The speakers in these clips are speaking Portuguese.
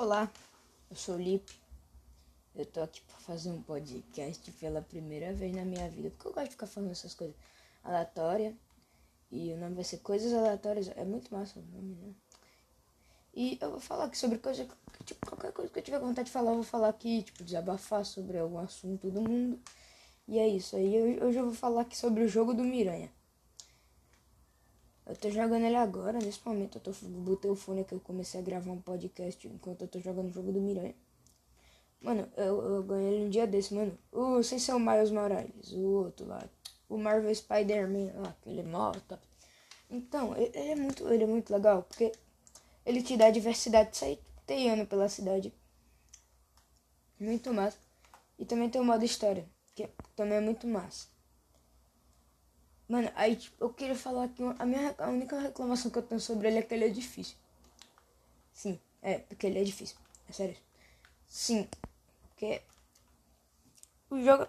Olá, eu sou o Lipe. Eu tô aqui pra fazer um podcast pela primeira vez na minha vida, porque eu gosto de ficar falando essas coisas aleatórias. E o nome vai ser Coisas Aleatórias. É muito massa o nome, né? E eu vou falar aqui sobre coisa, tipo, qualquer coisa que eu tiver vontade de falar, eu vou falar aqui, tipo, desabafar sobre algum assunto do mundo. E é isso. Aí hoje eu vou falar aqui sobre o jogo do Miranha. Eu tô jogando ele agora, nesse momento eu tô botei o fone que eu comecei a gravar um podcast enquanto eu tô jogando o jogo do Miranha. Mano, eu, eu ganhei ele um dia desse, mano. O sem ser o Miles Morales, o outro lá. O Marvel Spider-Man lá, aquele mó top. Então, ele, ele, é muito, ele é muito legal, porque ele te dá diversidade de sair teando pela cidade. Muito massa. E também tem o modo história, que também é muito massa. Mano, aí tipo, eu queria falar que a, minha, a única reclamação que eu tenho sobre ele é que ele é difícil. Sim, é, porque ele é difícil. É sério. Sim, porque o jogo.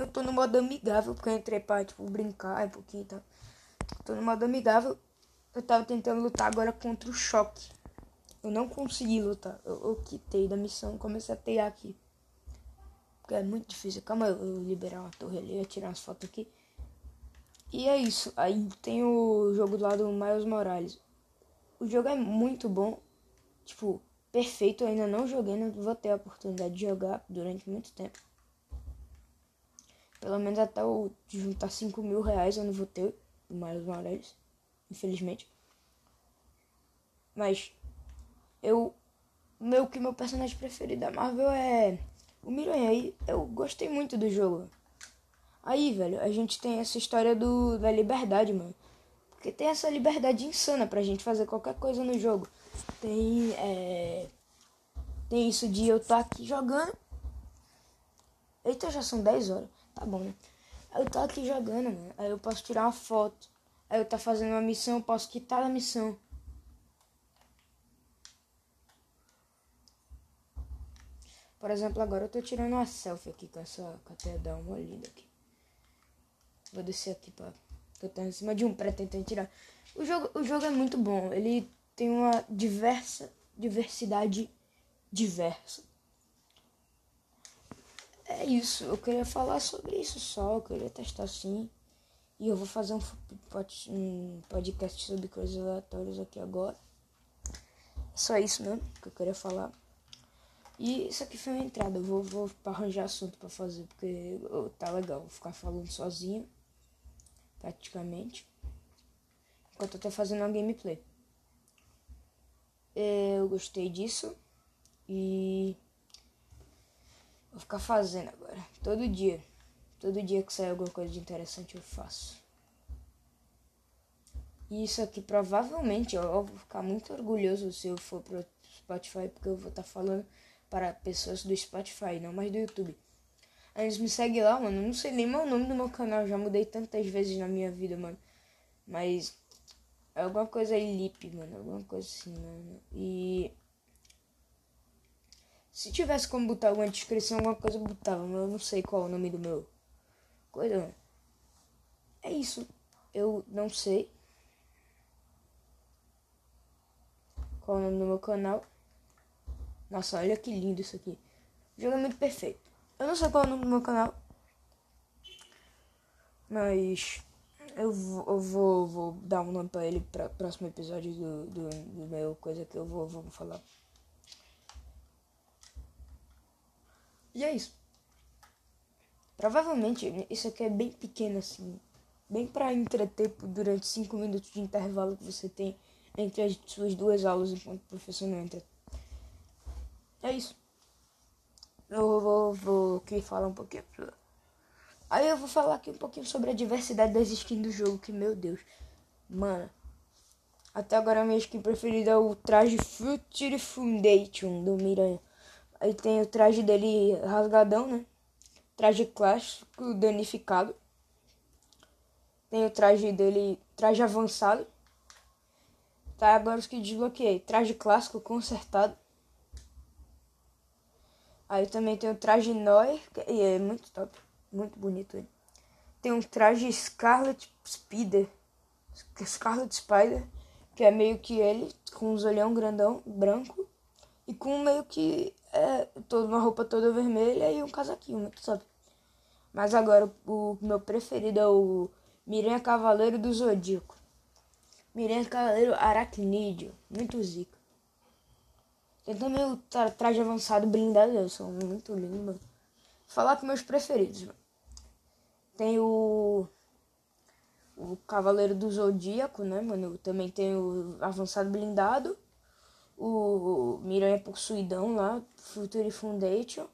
Eu tô no modo amigável, porque eu entrei pra, tipo, brincar um pouquinho e tal. Tô no modo amigável. Eu tava tentando lutar agora contra o choque. Eu não consegui lutar. Eu, eu quitei da missão comecei a tear aqui. Porque é muito difícil. Calma, eu, eu liberar uma torre ali, eu tirar umas fotos aqui. E é isso. Aí tem o jogo do lado do Miles Morales. O jogo é muito bom. Tipo, perfeito. Eu ainda não joguei, não vou ter a oportunidade de jogar durante muito tempo. Pelo menos até eu juntar 5 mil reais eu não vou ter o Miles Morales. Infelizmente. Mas eu. Meu que meu personagem preferido da Marvel é o Miranha. aí eu gostei muito do jogo. Aí, velho, a gente tem essa história do, da liberdade, mano. Porque tem essa liberdade insana pra gente fazer qualquer coisa no jogo. Tem, é... Tem isso de eu estar tá aqui jogando. Eita, já são 10 horas. Tá bom, né? Eu tô aqui jogando, mano. Aí eu posso tirar uma foto. Aí eu tá fazendo uma missão, eu posso quitar a missão. Por exemplo, agora eu tô tirando uma selfie aqui com essa catedral molida aqui. Vou descer aqui pra. Eu tô em cima de um prédio tentando tirar. O jogo, o jogo é muito bom. Ele tem uma diversa. Diversidade diversa. É isso. Eu queria falar sobre isso só. Eu queria testar assim. E eu vou fazer um, podcast sobre coisas aleatórias aqui agora. Só isso mesmo que eu queria falar. E isso aqui foi uma entrada. Eu vou, vou arranjar assunto para fazer, porque tá legal. Vou ficar falando sozinho praticamente. Enquanto eu tô fazendo uma gameplay. Eu gostei disso. E vou ficar fazendo agora. Todo dia. Todo dia que sair alguma coisa de interessante eu faço. E isso aqui provavelmente eu vou ficar muito orgulhoso se eu for pro Spotify, porque eu vou estar tá falando para pessoas do Spotify, não mais do YouTube. Eles me seguem lá, mano. Não sei nem o nome do meu canal. Já mudei tantas vezes na minha vida, mano. Mas. É alguma coisa aí, Lip, mano. Alguma coisa assim, mano. E. Se tivesse como botar alguma descrição, alguma coisa eu botava, mas eu não sei qual é o nome do meu. Coisa, mano. É isso. Eu não sei. Qual é o nome do meu canal. Nossa, olha que lindo isso aqui. Jogo é muito perfeito. Eu não sei qual é o nome do meu canal. Mas eu vou, eu vou, vou dar um nome pra ele para próximo episódio do, do, do, meu coisa que eu vou, vou falar. E é isso. Provavelmente isso aqui é bem pequeno assim. Bem para entreter durante 5 minutos de intervalo que você tem entre as suas duas aulas enquanto o professor não entra. É isso. Vou, falar um pouquinho. Aí eu vou falar aqui um pouquinho sobre a diversidade das skins do jogo, que meu Deus. Mano. Até agora a minha skin preferida é o traje Future Foundation do Miranha. Aí tem o traje dele rasgadão, né? Traje clássico danificado. Tem o traje dele, traje avançado. Tá, agora os que desbloqueei. Traje clássico consertado. Aí também tem o traje Noir, que é muito top, muito bonito ele. Tem um traje Scarlet Spider, Scarlet Spider, que é meio que ele, com os olhão grandão, branco. E com meio que é, toda uma roupa toda vermelha e um casaquinho, muito sabe? Mas agora o, o meu preferido é o Miranha Cavaleiro do Zodíaco. Miranha Cavaleiro Aracnídeo, muito zica. Tem também o tra traje avançado blindado, são muito lindos, mano. Falar com meus preferidos, mano. Tem o. O Cavaleiro do Zodíaco, né, mano? Também tem o Avançado Blindado. O Miranha Possuidão lá, Future Foundation.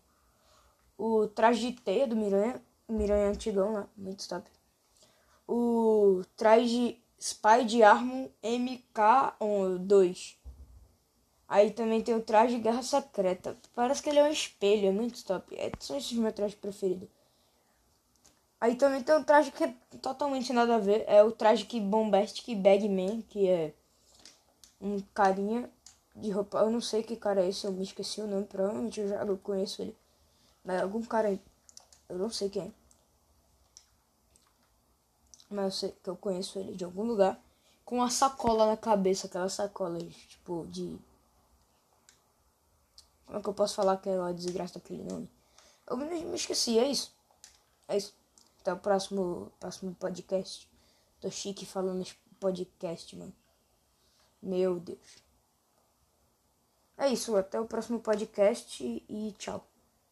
O Traje de Teia do Miranha. Miranha Antigão lá, muito top. O Traje Spy de Armor MK2. Aí também tem o traje de Guerra Secreta. Parece que ele é um espelho, é muito top. É, são esses meus trajes preferidos. Aí também tem um traje que é totalmente nada a ver. É o traje que Bombastic Bagman, que é um carinha de roupa. Eu não sei que cara é esse, eu me esqueci o nome. Provavelmente eu já eu conheço ele. Mas algum cara. Eu não sei quem é. Mas eu sei que eu conheço ele de algum lugar. Com uma sacola na cabeça, aquela sacola, tipo, de como é que eu posso falar que é a desgraça daquele nome? Eu me, esqueci, é isso. É isso. Até o próximo, próximo podcast. Tô chique falando podcast, mano. Meu Deus. É isso, até o próximo podcast e tchau.